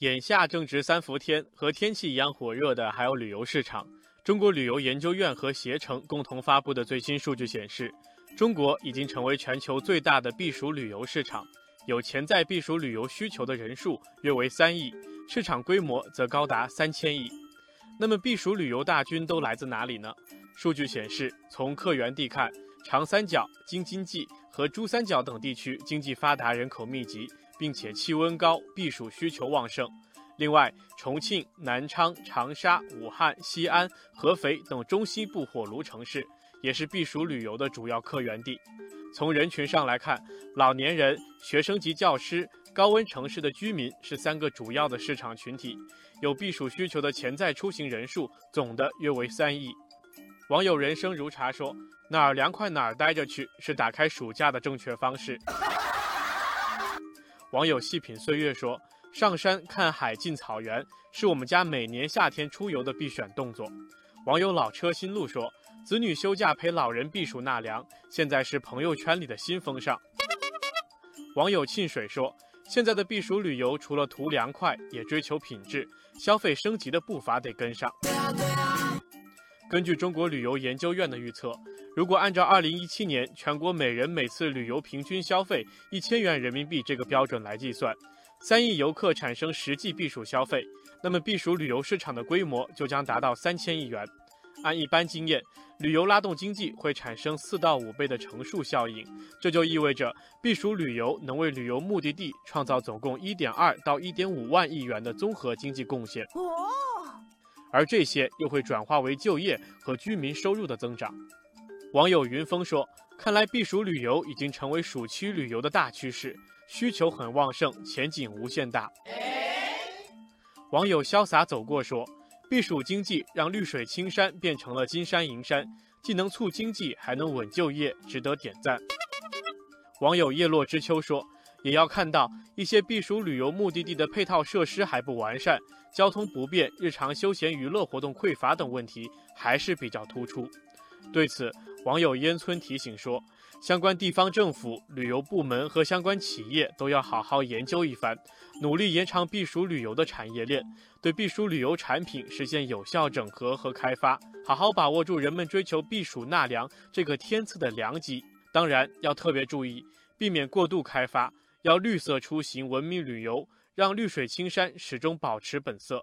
眼下正值三伏天，和天气一样火热的还有旅游市场。中国旅游研究院和携程共同发布的最新数据显示，中国已经成为全球最大的避暑旅游市场，有潜在避暑旅游需求的人数约为三亿，市场规模则高达三千亿。那么避暑旅游大军都来自哪里呢？数据显示，从客源地看，长三角、京津冀和珠三角等地区经济发达，人口密集，并且气温高，避暑需求旺盛。另外，重庆、南昌、长沙、武汉、西安、合肥等中西部火炉城市也是避暑旅游的主要客源地。从人群上来看，老年人、学生及教师、高温城市的居民是三个主要的市场群体。有避暑需求的潜在出行人数总的约为三亿。网友人生如茶说：“哪儿凉快哪儿待着去，是打开暑假的正确方式。”网友细品岁月说。上山看海进草原是我们家每年夏天出游的必选动作。网友老车新路说：“子女休假陪老人避暑纳凉，现在是朋友圈里的新风尚。”网友沁水说：“现在的避暑旅游除了图凉快，也追求品质，消费升级的步伐得跟上。”根据中国旅游研究院的预测，如果按照2017年全国每人每次旅游平均消费一千元人民币这个标准来计算，三亿游客产生实际避暑消费，那么避暑旅游市场的规模就将达到三千亿元。按一般经验，旅游拉动经济会产生四到五倍的乘数效应，这就意味着避暑旅游能为旅游目的地创造总共一点二到一点五万亿元的综合经济贡献。哦，而这些又会转化为就业和居民收入的增长。网友云峰说：“看来避暑旅游已经成为暑期旅游的大趋势。”需求很旺盛，前景无限大。网友潇洒走过说：“避暑经济让绿水青山变成了金山银山，既能促经济，还能稳就业，值得点赞。”网友叶落知秋说：“也要看到一些避暑旅游目的地的配套设施还不完善，交通不便，日常休闲娱乐活动匮乏等问题还是比较突出。”对此，网友烟村提醒说。相关地方政府、旅游部门和相关企业都要好好研究一番，努力延长避暑旅游的产业链，对避暑旅游产品实现有效整合和开发，好好把握住人们追求避暑纳凉这个天赐的良机。当然，要特别注意，避免过度开发，要绿色出行、文明旅游，让绿水青山始终保持本色。